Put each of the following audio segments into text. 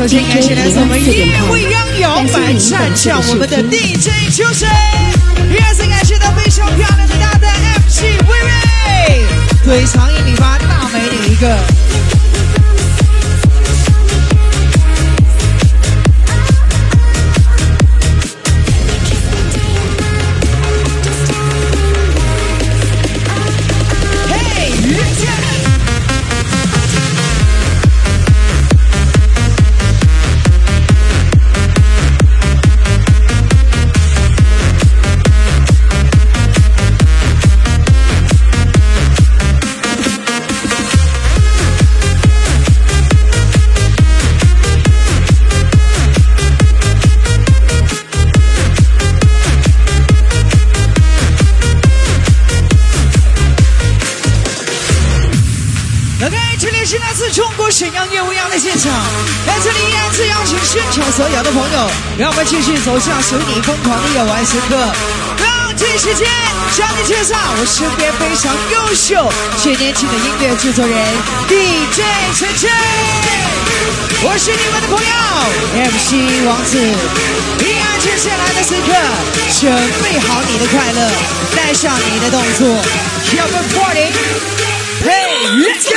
首先感谢来自我们音乐未央摇摆站长我们的 DJ 秋生，让我们继续走向属你疯狂的夜晚时刻。让这时间向你介绍我身边非常优秀且年轻的音乐制作人 DJ 陈晨。我是你们的朋友 MC 王子。接下来的时刻，准备好你的快乐，带上你的动作，要不 party？Hey，let's go！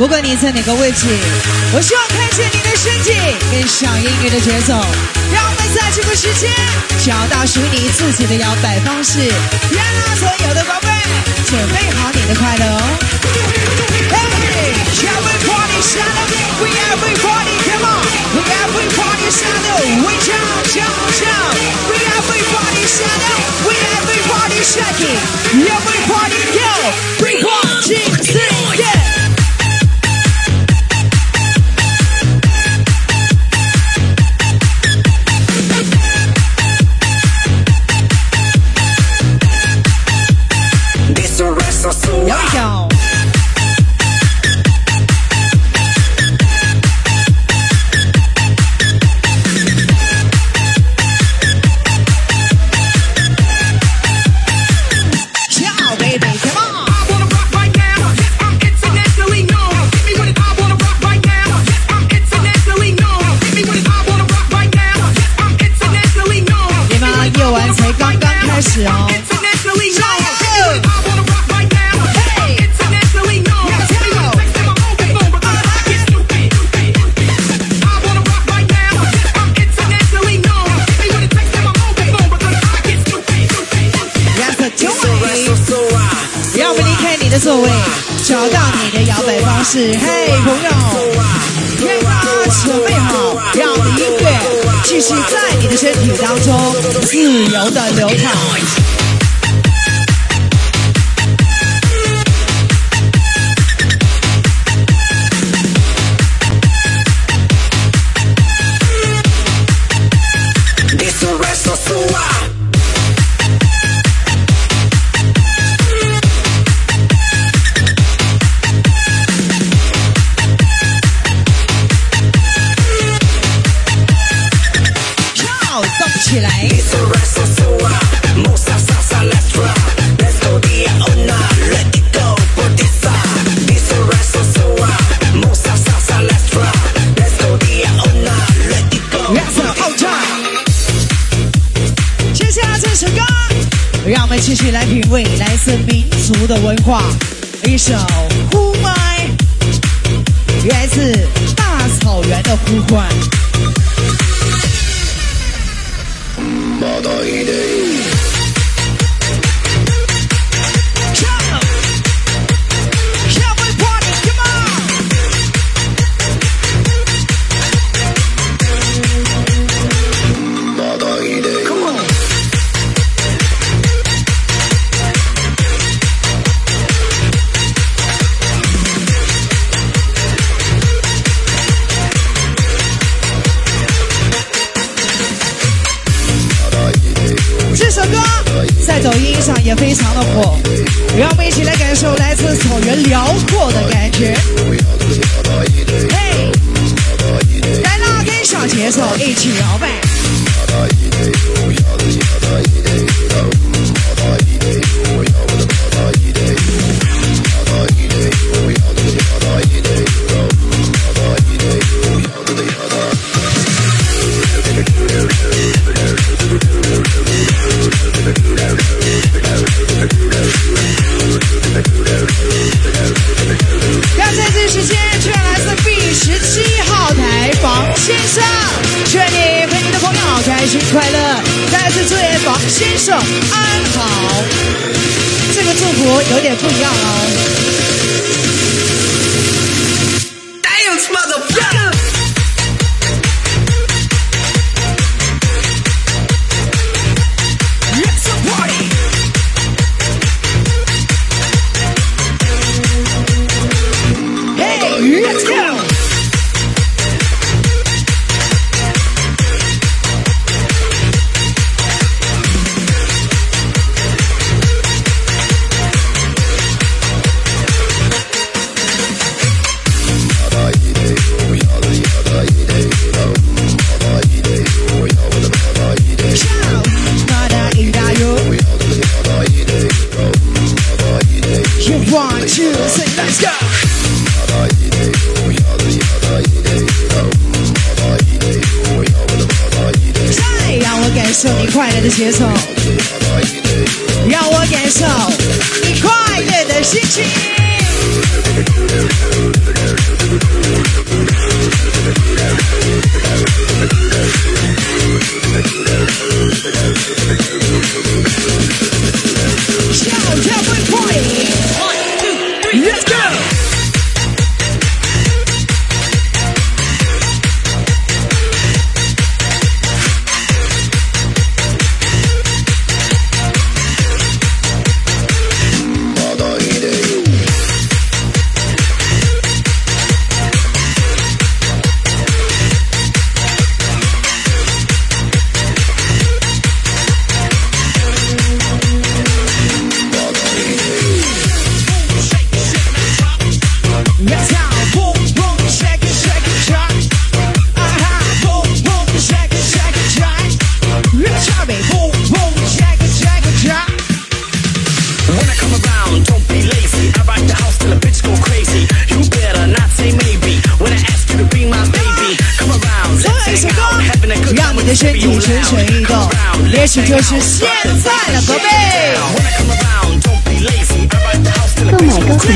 不管你在哪个位置，我希望看见你的身体跟上音乐的节奏。让我们在这个时间找到属于你自己的摇摆方式。让所有的宝贝准备好你的快乐哦。Everybody shout out, we everybody come on, we everybody shout out, we jump, jump, jump. We everybody shout out, we everybody shaking, everybody go. 那是跳舞，要么离开你的座位，找到你的摇摆方式。嘿，朋友，先把准备好跳音乐，继续在你的身体当中自由的流淌。mind.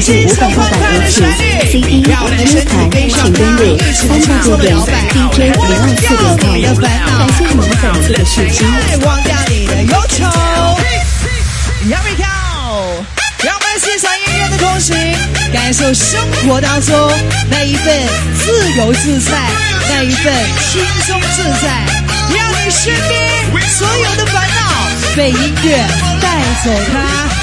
就五百八百多次，CD U 盘，请登录三 W 点 DJ 六二四点 com，感谢你们粉丝，忘掉你的忧愁。Here we go，让我们欣赏音乐的同时，感受生活当中那一份自由自在，那一份轻松自在，让你身边所有的烦恼被音乐带走它。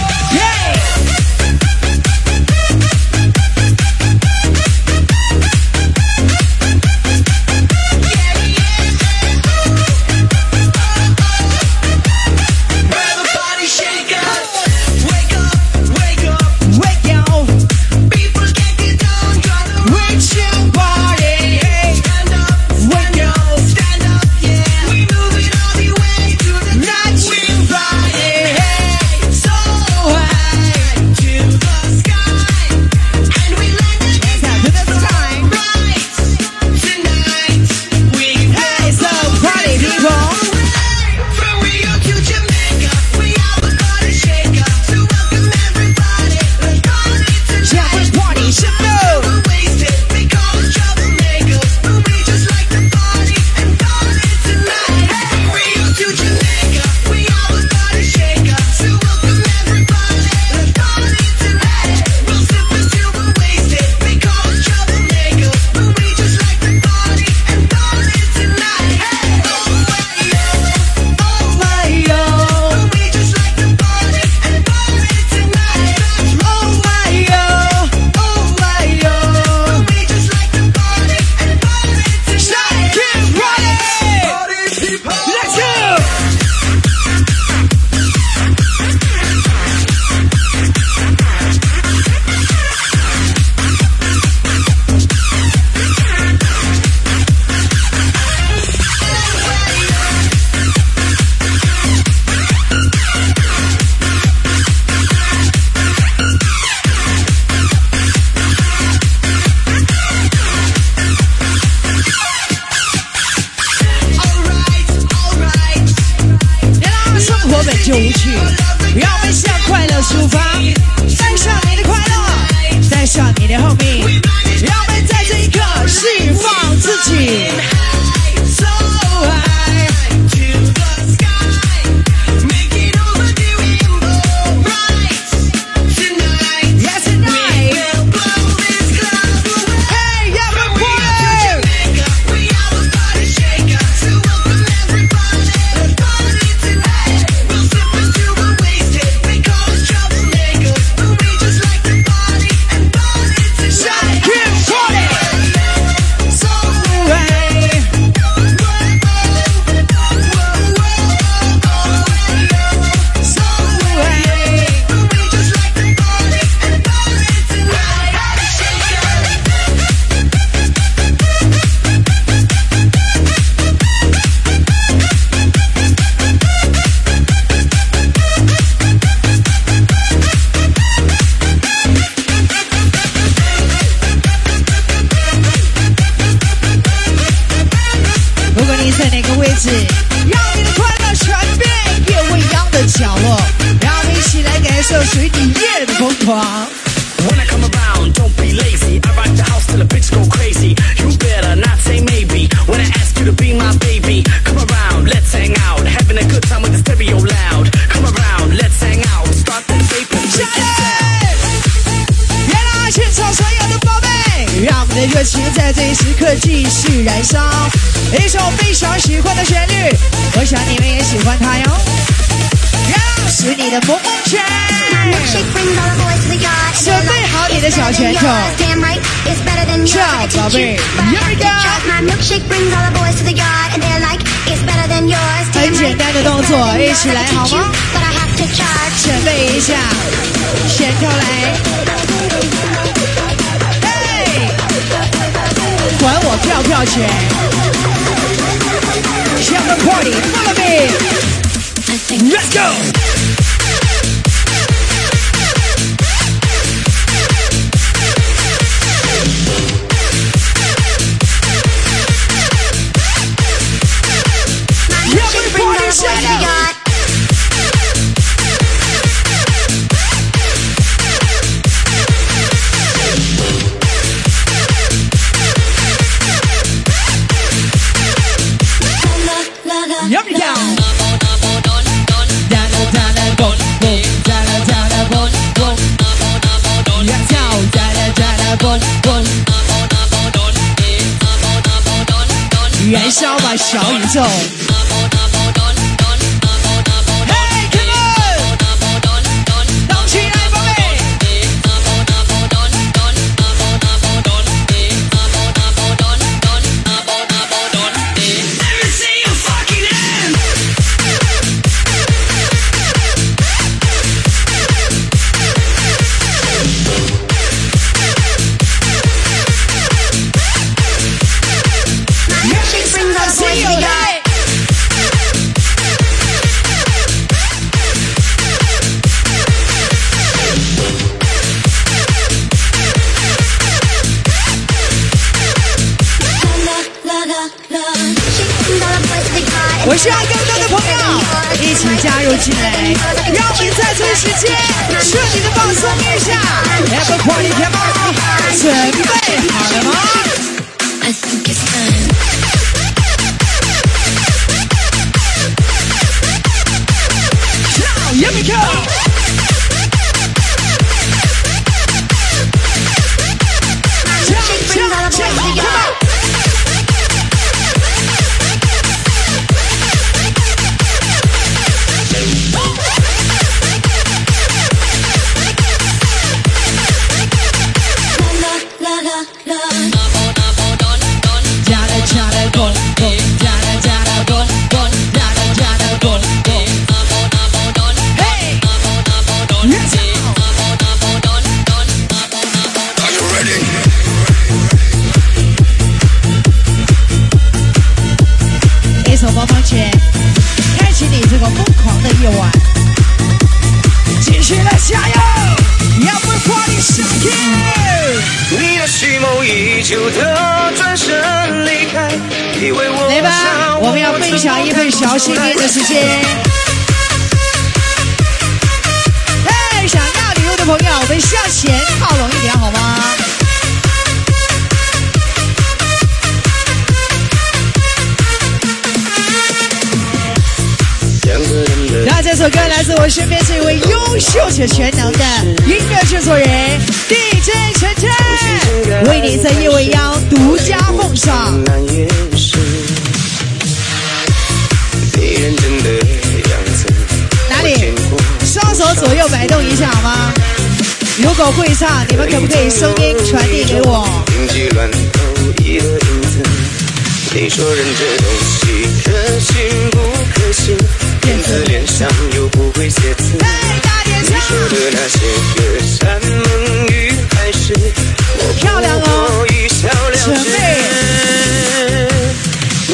一首非常喜欢的旋律，我想你们也喜欢它哟。让识你的萌萌拳，准备好你的小拳头，跳，宝贝，二幺。很简单的动作，一起来好吗？准备一下，拳跳来。管我票跳去。热门 party, follow me. Let's go. 不 party。燃烧吧，小宇宙。love. 的时间。哎，想要礼物的朋友，我们向前靠拢一点好吗？那这首歌来自我身边这位优秀且全能的音乐制作人 DJ 陈晨，为你在夜未央独家奉上。左右摆动一下好吗？如果会唱，你们可不可以声音传递给我？子。你说人这东西可信不可信？骗子脸上又不会写字。你！说的那些个山盟与海誓我漂亮哦不过一笑了之。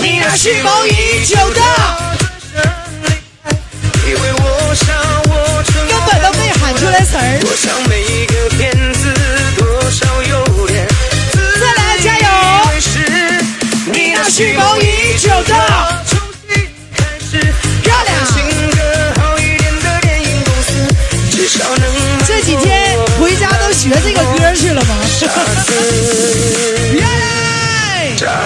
你那蓄谋耶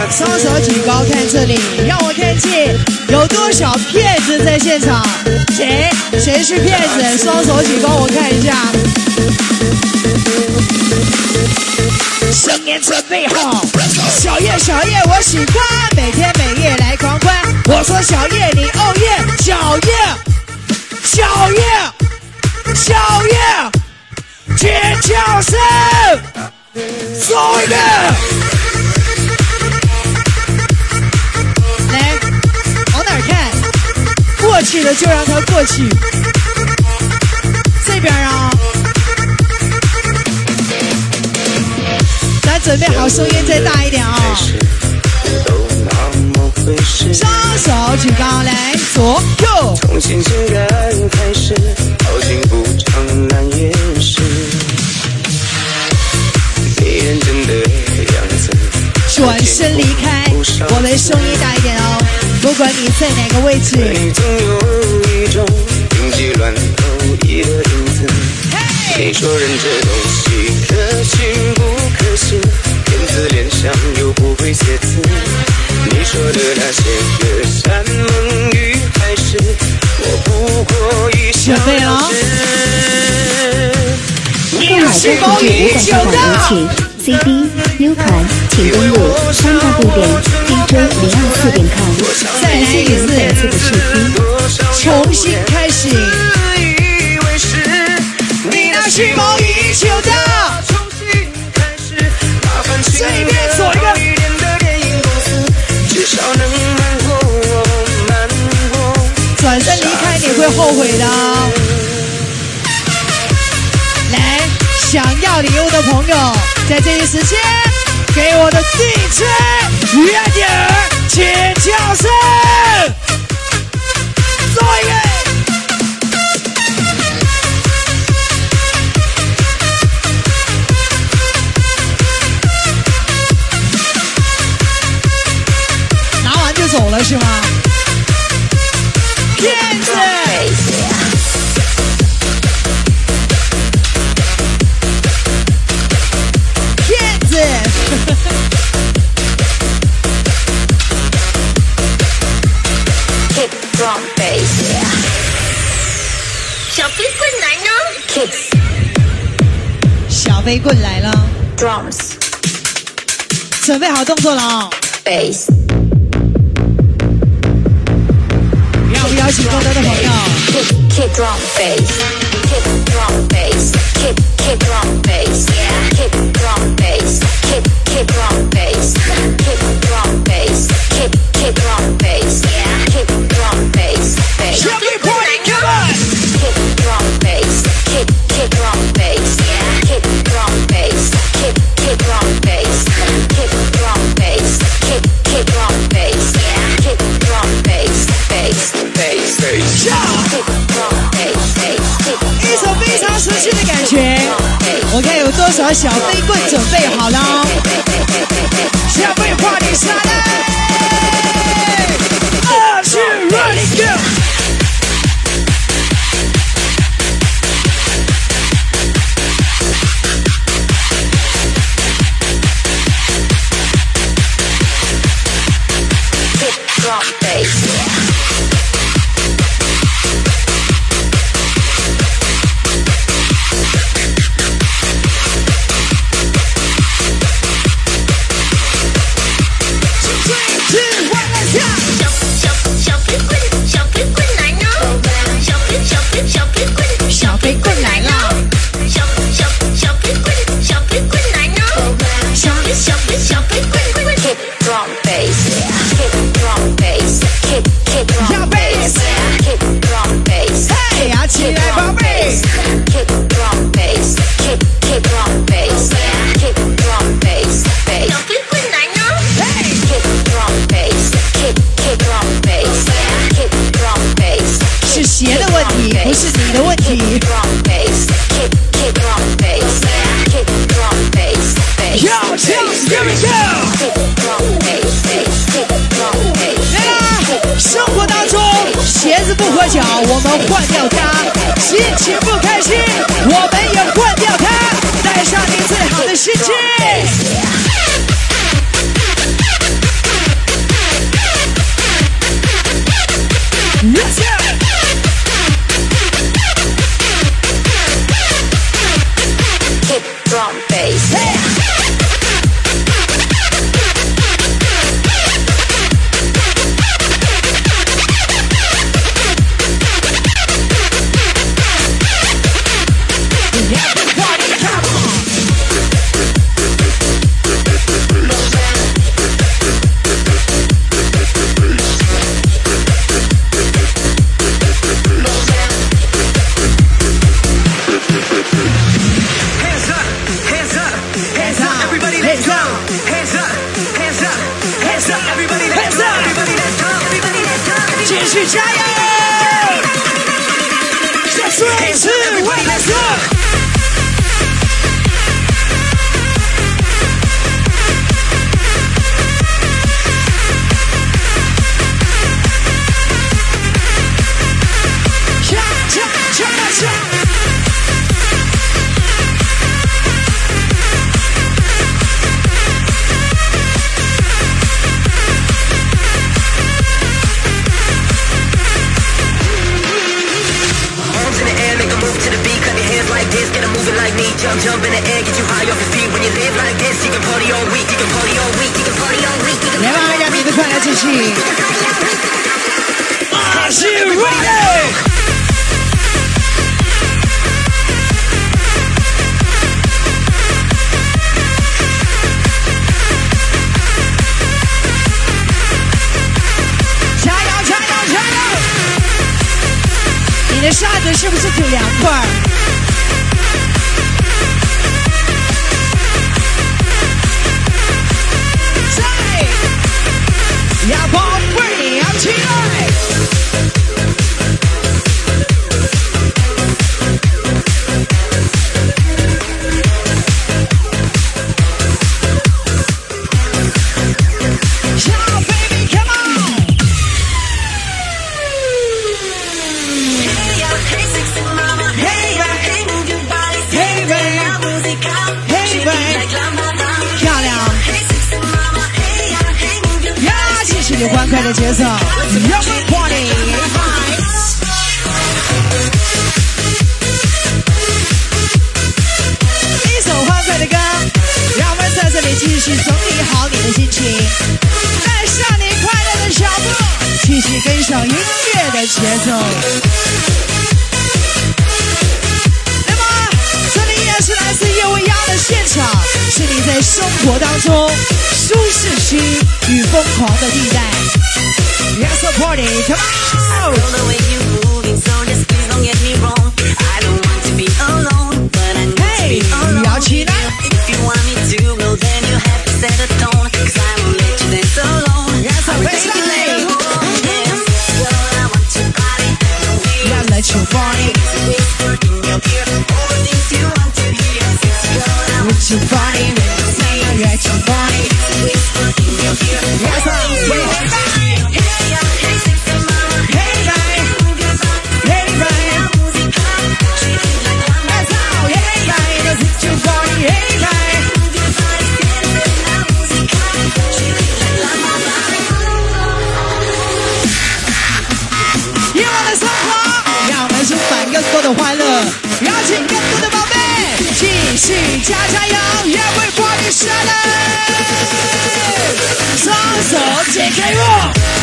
双手举高，看这里，让我看见有多少骗子在现场。谁？谁是骗子？双手举高，我看一下。声音准备好，小叶，小叶，我喜欢每天每夜来狂欢。我说小叶，你哦耶，小叶，小叶，小叶，尖叫声，送一个。来，往哪儿看？过去的就让它过去。这边啊，咱准备好，声音再大一点啊！是都那么回事。双手举高，来，左右。重新鲜感开始，好景不长难掩饰。转身离开，我们声音大一点哦。不管你在哪个位置，你总有一种病急乱投医的影子。你说人这东西可信不可信？骗子脸上又不会写字。你说的那些个山盟与海誓我不过一笑了了之。购买该品质五百块有请 CD U 盘，请登录三 w 点 DJ 零二四点 com。感谢您本次的试听。重新开始。是你那蓄谋已久的重新开始，麻烦请这一个，转身离开你会后悔的哦。来，想要礼物的朋友，在这一时间给我的 DJ 远点儿尖叫声，做一个。拿完就走了是吗？小飞棍来了，drums 准备好动作了哦、bass 要不邀请更多的朋友？kick kick drum drum kick drum drum kick drum drum kick drum 我看有多少小飞棍准备好了哦？下飞快点下来的沙子是不是挺凉快？在，要宝贝，你要起来！欢快的节奏，Everybody！一首欢快的歌，让我们在这里继续整理好你的心情，带上你快乐的脚步，继续跟上音乐的节奏。是来自夜未央的现场，是你在生活当中舒适区与疯狂的地带。Yes, party, come on! Funny. to 的生活让我们充满更多的欢乐，邀请更多的宝贝继续加加油。也会放你下来，双手解开我。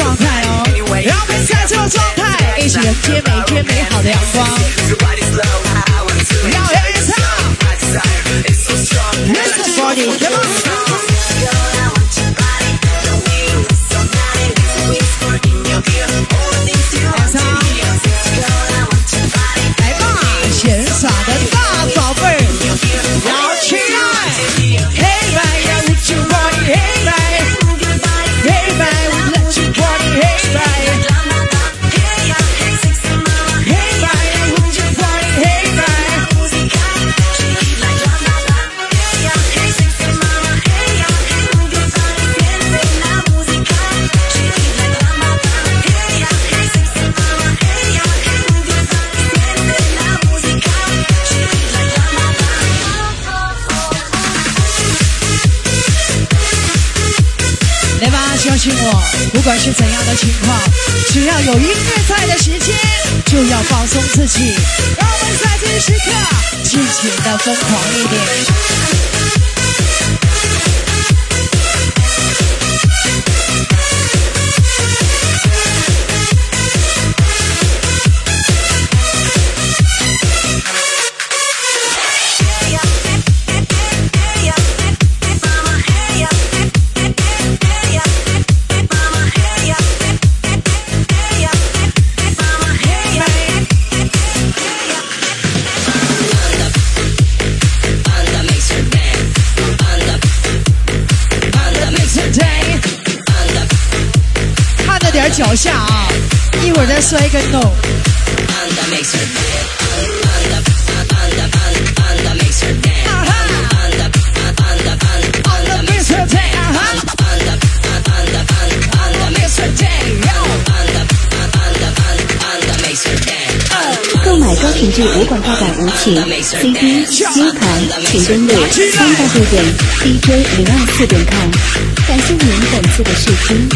状态哦，让我们在这个状态。一起迎接每天美好的阳光。Let's party，Let's party。不管是怎样的情况只要有音乐在的时间就要放松自己让我们在这一时刻尽情的疯狂一点。下啊，一会儿再摔一个头。购买高品质无广告版无情 CD U 盘，请登录 www.dj 零二四点 com，感谢您本次的试听。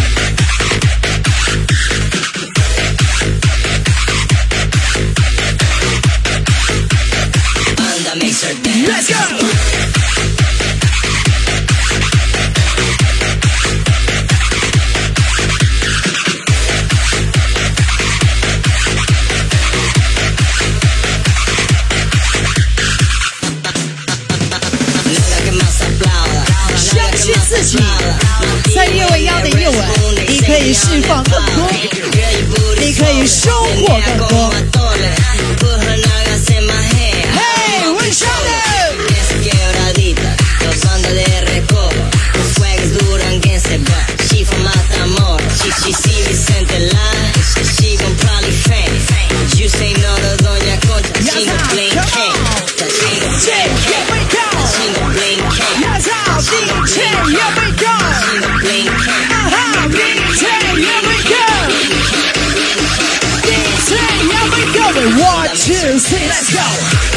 收获更多。two, three, let's go!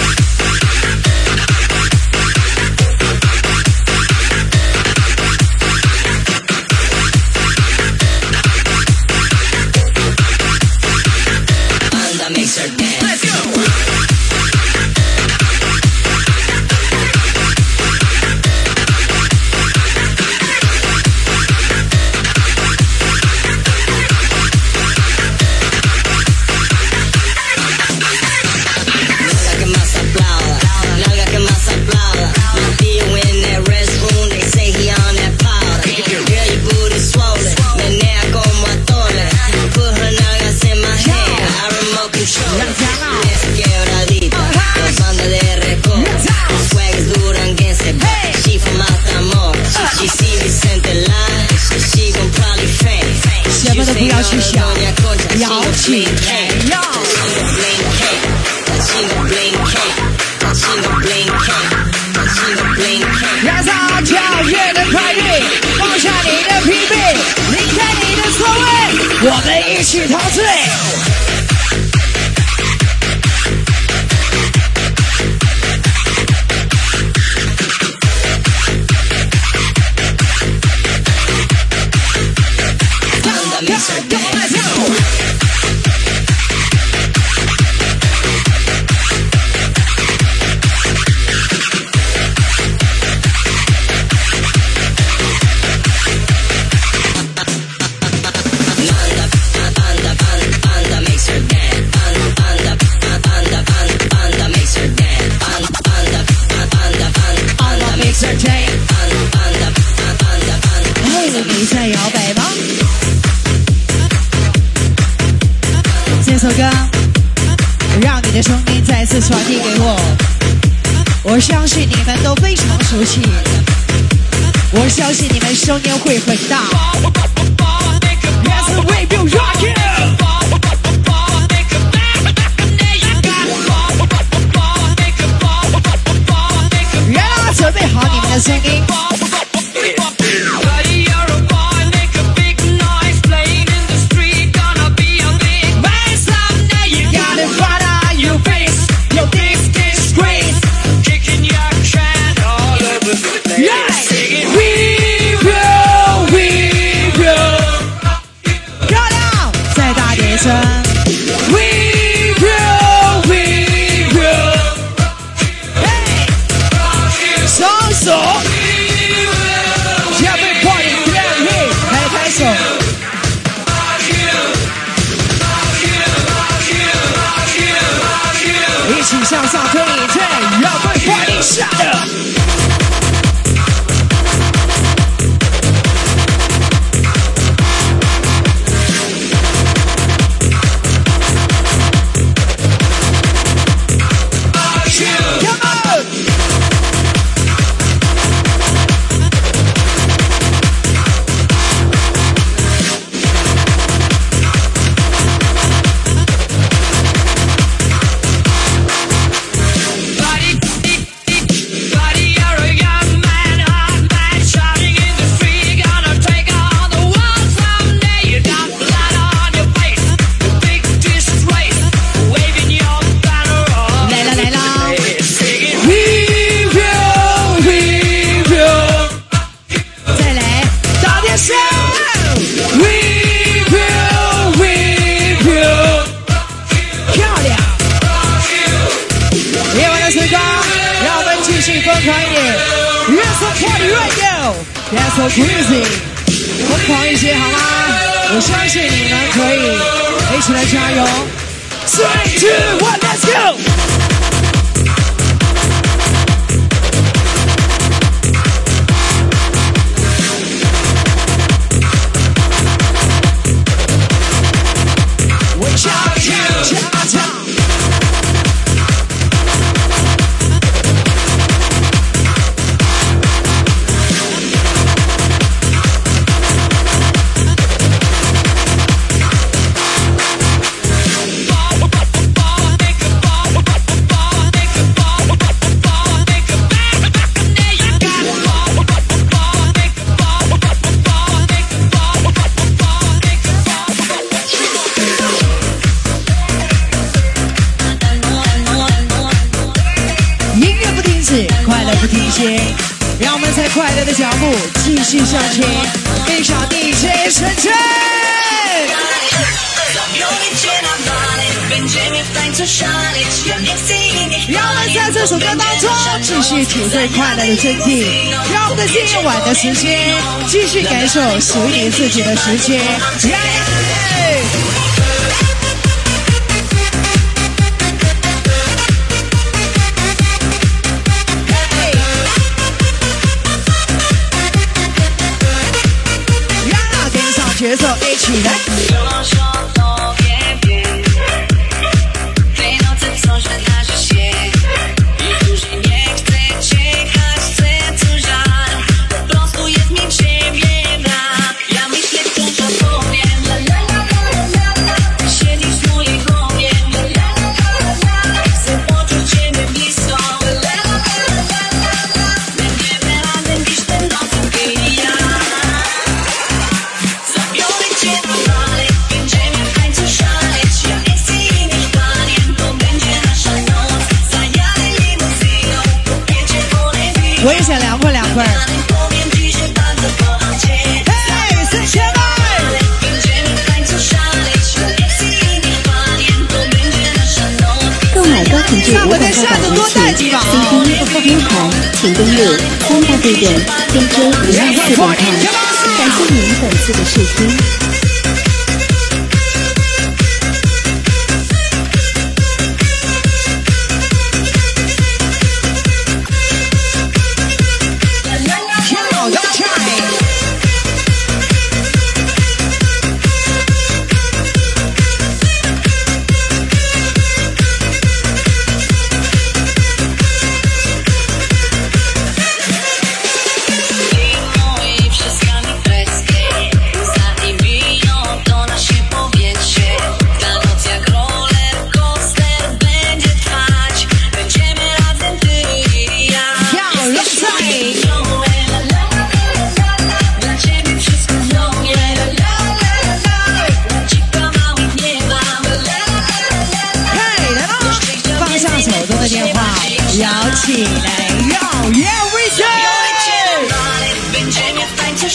Come on, let's go. 有请我相信你们声音会很大。shout. 的身体，让我们在今晚的时间继续感受属于自己的时间。三 W 点 NJ 一万四点 com，感谢您本次的试听。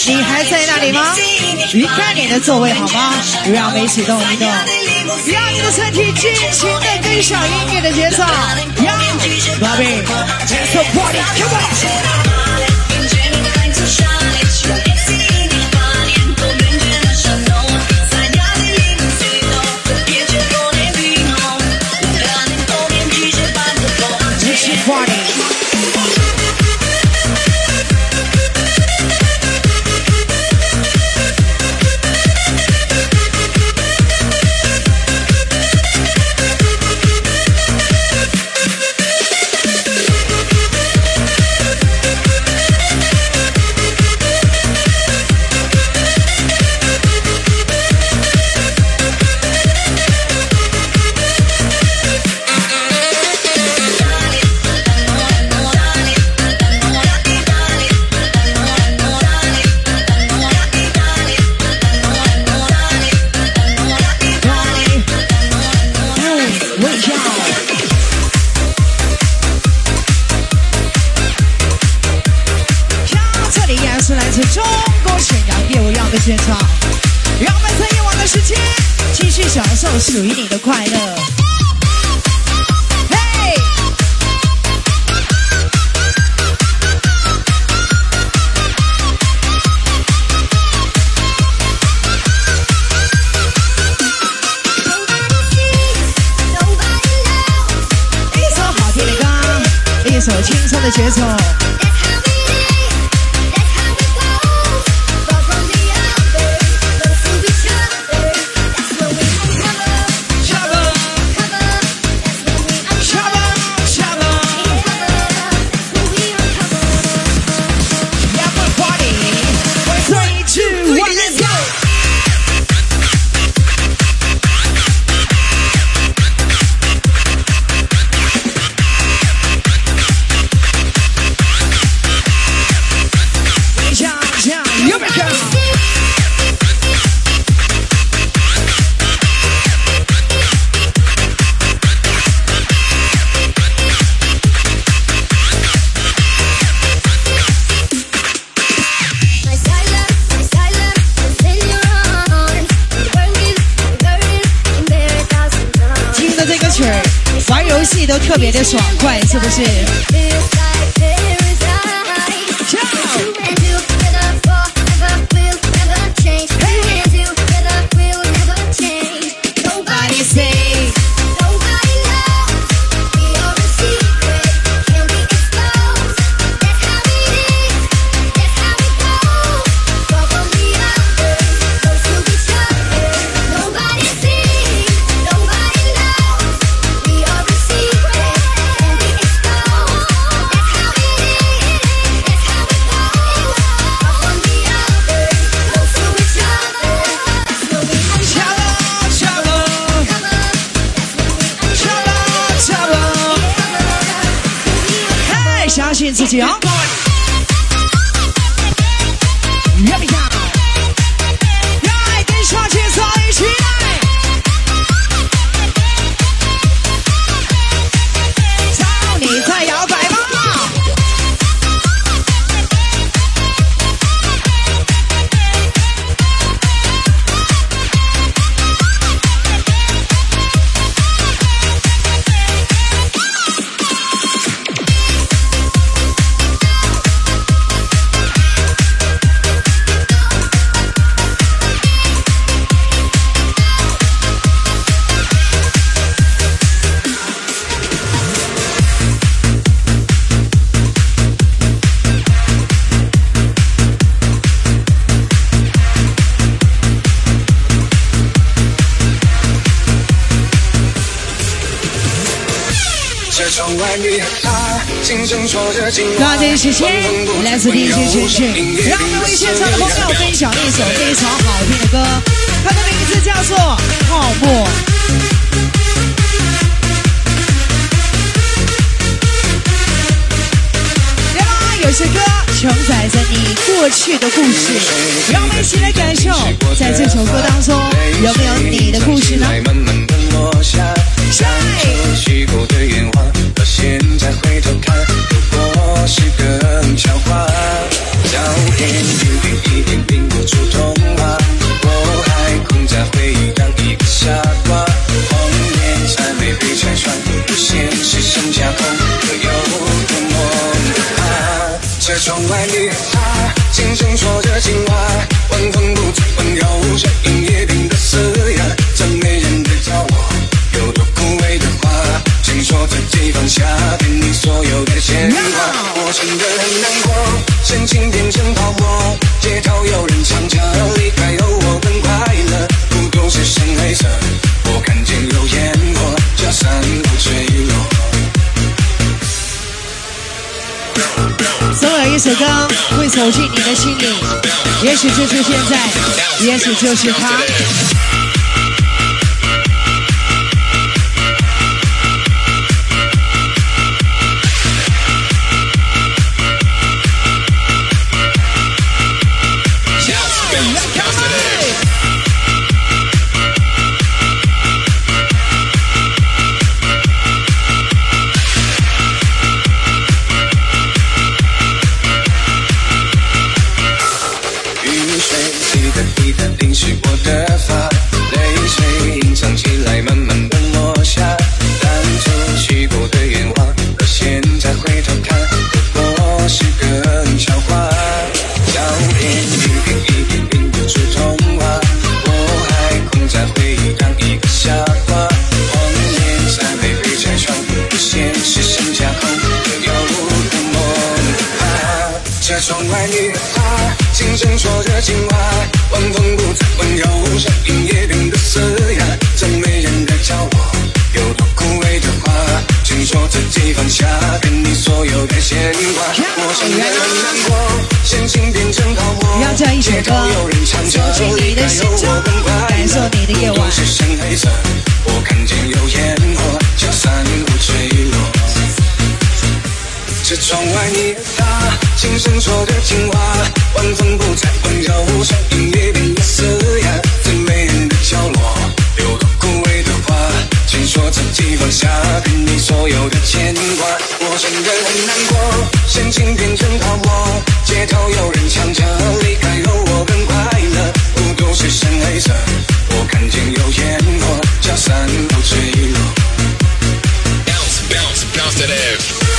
你还在那里吗？离开你的座位好吗？让我们一起动一动，让你的身体尽情的跟上音乐的节奏。呀，Bobby，Let's party，come on！来自中国沈阳业务样的现场，让我们在夜晚的时间继续享受属于你的快乐。嘿，一首好听的歌，一首轻松的节奏。这窗外雨啊，轻说着今晚抓紧时间，来自 DJ 晨晨，让我们为现场的朋友分享一首非常好听的歌，它的名字叫做《泡沫》。对吧？有些歌承载着你过去的故事，让我们一起来感受，在这首歌当中有没有你的故事呢？现在回头看，不过是个笑话。早点一点，一点拼不出痛啊，我还困在回忆当一个傻瓜。谎言才没被拆穿，不现实剩下空，壳有多么可怕？车窗外雨哈，轻声说着情话，晚风不醉，温柔声音也。下，给你所有的牵挂。我真的很难过，深情变成泡沫，街头有人唱着离开后我更快乐，孤独是深黑色，我看见有烟火，这山路坠落。总有一首歌会走进你的心里，也许就是现在，也许就是他。牵挂。我真的很难过，深情变成泡沫。让这样一首歌街头有人唱着走进你的心中离开后我更快乐感受你的夜晚是深黑色，我看见有烟火，就散不坠落。这窗外你他，轻声说着情话，晚风不再温柔，像音乐变得嘶哑。最没人的角落，有多枯萎的花，请说自己放下，给你所有的牵挂。我真的很难过，深情变成泡沫，街头有人唱着离开后我更快乐，孤独是深黑色，我看见有烟火，叫散不坠落。Bounce, bounce, bounce that ass.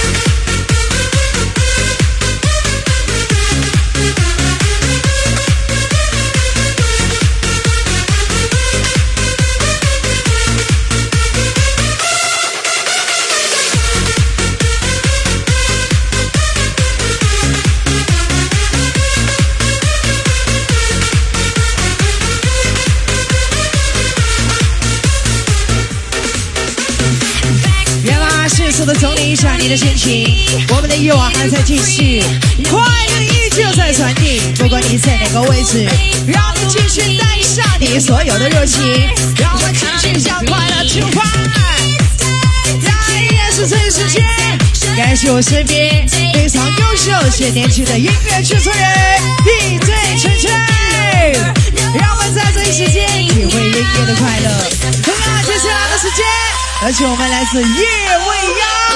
的心情，我们的夜晚还在继续，快乐依旧在传递。不管你在哪个位置，让我们继续带上你所有的热情，让我们继续向快乐出发。在依然是这个时间，感谢我身边非常优秀且年轻的音乐制作人 DJ 晨晨，让我们在这一时间体会音乐的快乐。那接下来的时间，有请我们来自叶未央。